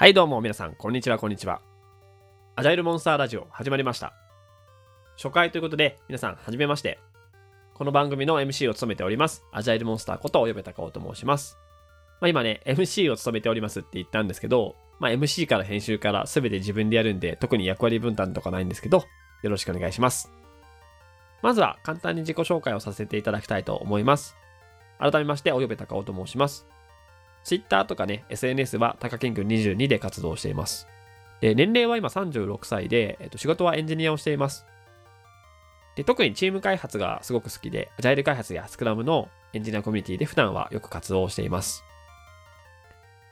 はいどうも皆さん、こんにちは、こんにちは。アジャイルモンスターラジオ始まりました。初回ということで、皆さん、はじめまして。この番組の MC を務めております、アジャイルモンスターこと、呼べたかおと申します。まあ、今ね、MC を務めておりますって言ったんですけど、まあ、MC から編集から全て自分でやるんで、特に役割分担とかないんですけど、よろしくお願いします。まずは簡単に自己紹介をさせていただきたいと思います。改めまして、お呼べたかおと申します。Twitter とかね、SNS は高健君22で活動しています。で、年齢は今36歳で、えっと、仕事はエンジニアをしています。で、特にチーム開発がすごく好きで、アジャイル開発やスクラムのエンジニアコミュニティで普段はよく活動しています。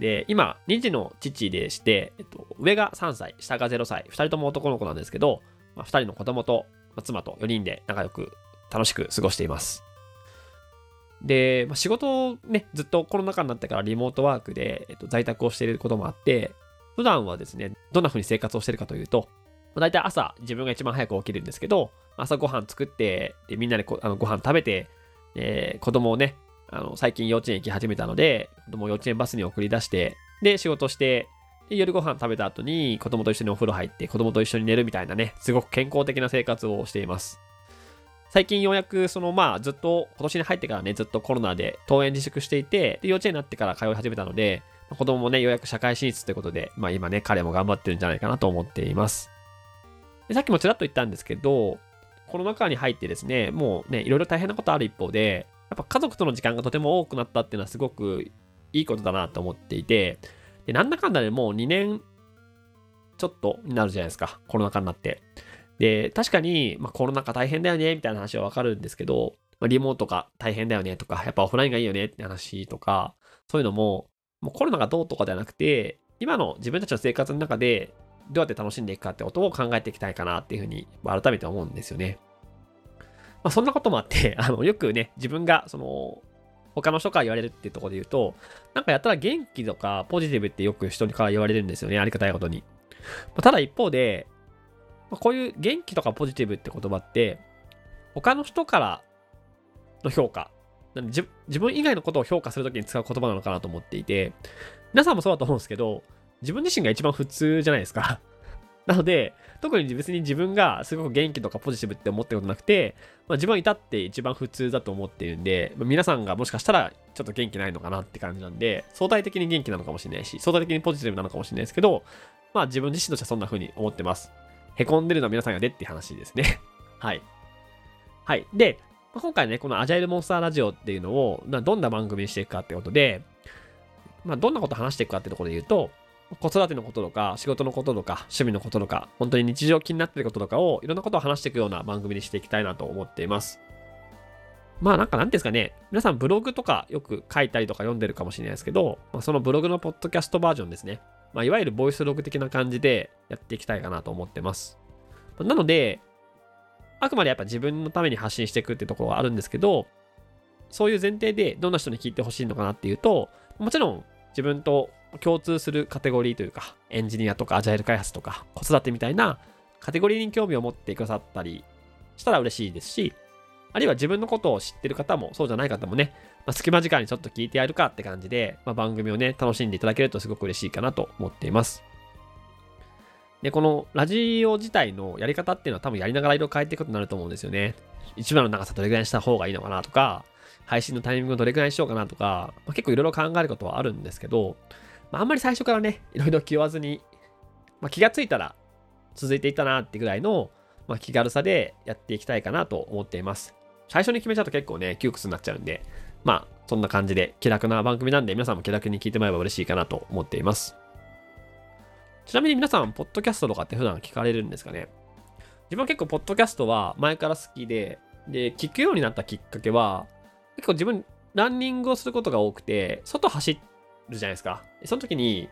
で、今、2児の父でして、えっと、上が3歳、下が0歳、2人とも男の子なんですけど、まあ、2人の子供と、まあ、妻と4人で仲良く楽しく過ごしています。で、まあ、仕事をね、ずっとコロナ禍になってからリモートワークで、えっと、在宅をしていることもあって、普段はですね、どんな風に生活をしているかというと、まあ、大体朝自分が一番早く起きるんですけど、朝ごはん作って、でみんなでこあのご飯食べて、えー、子供をね、あの最近幼稚園行き始めたので、子供を幼稚園バスに送り出して、で、仕事して、で夜ご飯食べた後に子供と一緒にお風呂入って、子供と一緒に寝るみたいなね、すごく健康的な生活をしています。最近ようやく、そのまあずっと今年に入ってからね、ずっとコロナで登園自粛していて、で幼稚園になってから通い始めたので、子供もね、ようやく社会進出ということで、まあ今ね、彼も頑張ってるんじゃないかなと思っています。でさっきもちらっと言ったんですけど、コロナ禍に入ってですね、もうね、いろいろ大変なことある一方で、やっぱ家族との時間がとても多くなったっていうのはすごくいいことだなと思っていて、でなんだかんだでもう2年ちょっとになるじゃないですか、コロナ禍になって。で、確かに、まあ、コロナ禍大変だよね、みたいな話はわかるんですけど、まあ、リモートが大変だよねとか、やっぱオフラインがいいよねって話とか、そういうのも、もうコロナがどうとかではなくて、今の自分たちの生活の中でどうやって楽しんでいくかってことを考えていきたいかなっていうふうに改めて思うんですよね。まあ、そんなこともあって、あの、よくね、自分が、その、他の人から言われるっていうところで言うと、なんかやったら元気とかポジティブってよく人から言われるんですよね、ありがたいことに。ただ一方で、ま、こういう元気とかポジティブって言葉って、他の人からの評価、自分以外のことを評価するときに使う言葉なのかなと思っていて、皆さんもそうだと思うんですけど、自分自身が一番普通じゃないですか。なので、特に別に自分がすごく元気とかポジティブって思ってることなくて、まあ、自分はいたって一番普通だと思っているんで、まあ、皆さんがもしかしたらちょっと元気ないのかなって感じなんで、相対的に元気なのかもしれないし、相対的にポジティブなのかもしれないですけど、まあ自分自身としてはそんな風に思ってます。へこんでるのは皆さんがねって話ですね。はい。はい。で、今回ね、このアジャイルモンスターラジオっていうのを、どんな番組にしていくかってことで、まあ、どんなこと話していくかってところで言うと、子育てのこととか、仕事のこととか、趣味のこととか、本当に日常気になってることとかを、いろんなことを話していくような番組にしていきたいなと思っています。まあなんかなんですかね、皆さんブログとかよく書いたりとか読んでるかもしれないですけど、まあ、そのブログのポッドキャストバージョンですね。まあ、いわゆるボイスログ的な感じでやっていきたいかなと思ってます。なので、あくまでやっぱ自分のために発信していくっていうところはあるんですけど、そういう前提でどんな人に聞いてほしいのかなっていうと、もちろん自分と共通するカテゴリーというか、エンジニアとかアジャイル開発とか子育てみたいなカテゴリーに興味を持ってくださったりしたら嬉しいですし、あるいは自分のことを知ってる方もそうじゃない方もね、まあ、隙間時間にちょっと聞いてやるかって感じで、まあ、番組をね、楽しんでいただけるとすごく嬉しいかなと思っています。で、このラジオ自体のやり方っていうのは多分やりながら色変えていくことになると思うんですよね。一番の長さどれぐらいにした方がいいのかなとか、配信のタイミングをどれぐらいにしようかなとか、まあ、結構いろいろ考えることはあるんですけど、まあ、あんまり最初からね、いろいろ気負わずに、まあ、気がついたら続いていったなってぐらいの、まあ、気軽さでやっていきたいかなと思っています。最初に決めちゃうと結構ね、窮屈になっちゃうんで、まあ、そんな感じで気楽な番組なんで、皆さんも気楽に聞いてもらえば嬉しいかなと思っています。ちなみに皆さん、ポッドキャストとかって普段聞かれるんですかね？自分は結構、ポッドキャストは前から好きで、で、聞くようになったきっかけは、結構自分、ランニングをすることが多くて、外走るじゃないですか。その時に、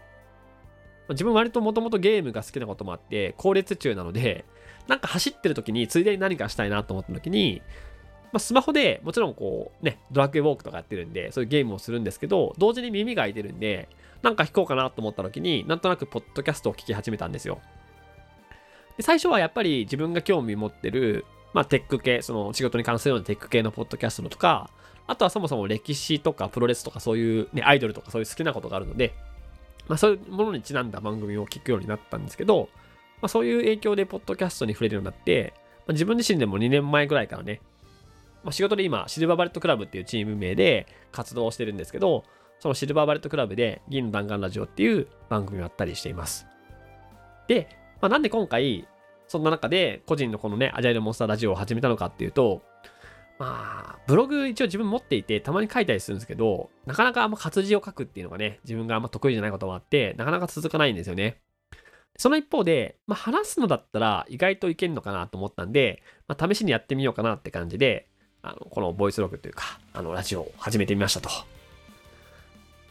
自分割ともともとゲームが好きなこともあって、高列中なので、なんか走ってる時に、ついでに何かしたいなと思った時に、まあ、スマホでもちろんこうね、ドラッグウォークとかやってるんで、そういうゲームをするんですけど、同時に耳が開いてるんで、なんか弾こうかなと思った時に、なんとなくポッドキャストを聞き始めたんですよ。で最初はやっぱり自分が興味持ってる、まあ、テック系、その仕事に関するようなテック系のポッドキャストとか、あとはそもそも歴史とかプロレスとかそういうね、アイドルとかそういう好きなことがあるので、まあ、そういうものにちなんだ番組を聞くようになったんですけど、まあ、そういう影響でポッドキャストに触れるようになって、まあ、自分自身でも2年前ぐらいからね、まあ、仕事で今、シルバーバレットクラブっていうチーム名で活動してるんですけど、そのシルバーバレットクラブで銀の弾丸ラジオっていう番組をやったりしています。で、まあ、なんで今回、そんな中で個人のこのね、アジャイルモンスターラジオを始めたのかっていうと、まあ、ブログ一応自分持っていて、たまに書いたりするんですけど、なかなかあんま活字を書くっていうのがね、自分があんま得意じゃないこともあって、なかなか続かないんですよね。その一方で、まあ、話すのだったら意外といけんのかなと思ったんで、まあ、試しにやってみようかなって感じで、あのこのボイスログというか、あのラジオを始めてみましたと。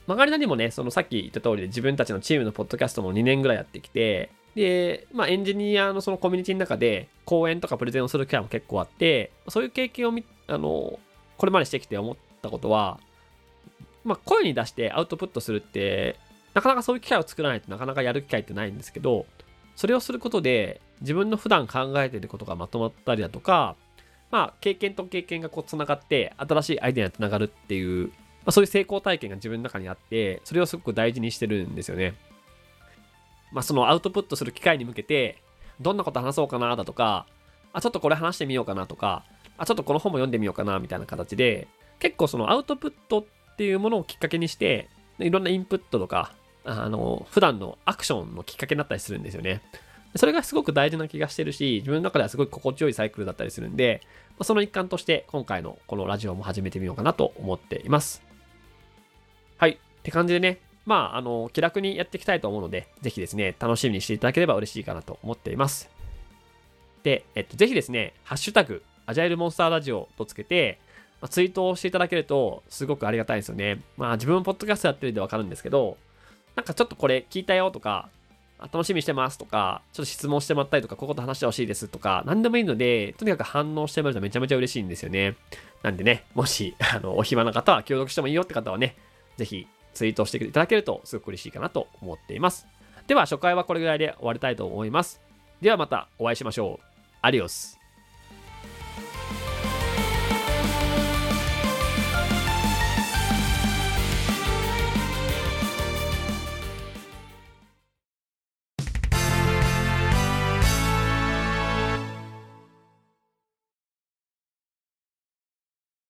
曲がりなりもね、そのさっき言った通りで自分たちのチームのポッドキャストも2年ぐらいやってきて、で、まあ、エンジニアのそのコミュニティの中で講演とかプレゼンをする機会も結構あって、そういう経験をあの、これまでしてきて思ったことは、まあ、声に出してアウトプットするって、なかなかそういう機会を作らないとなかなかやる機会ってないんですけど、それをすることで自分の普段考えてることがまとまったりだとか、まあ、経験と経験がこうつながって新しいアイデアにつながるっていう、まあ、そういう成功体験が自分の中にあって、それをすごく大事にしてるんですよね。まあ、そのアウトプットする機会に向けて、どんなこと話そうかなだとか、あ、ちょっとこれ話してみようかなとか、あ、ちょっとこの本も読んでみようかなみたいな形で、結構そのアウトプットっていうものをきっかけにして、いろんなインプットとか、あの、普段のアクションのきっかけになったりするんですよね。それがすごく大事な気がしてるし、自分の中ではすごい心地よいサイクルだったりするんで、その一環として今回のこのラジオも始めてみようかなと思っています。はい。って感じでね、まあ、あの、気楽にやっていきたいと思うので、ぜひですね、楽しみにしていただければ嬉しいかなと思っています。で、えっと、ぜひですね、ハッシュタグ、アジャイルモンスターラジオとつけて、まあ、ツイートをしていただけると、すごくありがたいですよね。まあ、自分もポッドキャストやってるんでわかるんですけど、なんかちょっとこれ聞いたよとか、楽しみにしてますとか、ちょっと質問してもらったりとか、ここと話してほしいですとか、何でもいいので、とにかく反応してもらうとめちゃめちゃ嬉しいんですよね。なんでね、もし、あの、お暇な方は協力してもいいよって方はね、ぜひツイートしていただけるとすごく嬉しいかなと思っています。では、初回はこれぐらいで終わりたいと思います。ではまたお会いしましょう。アディオス。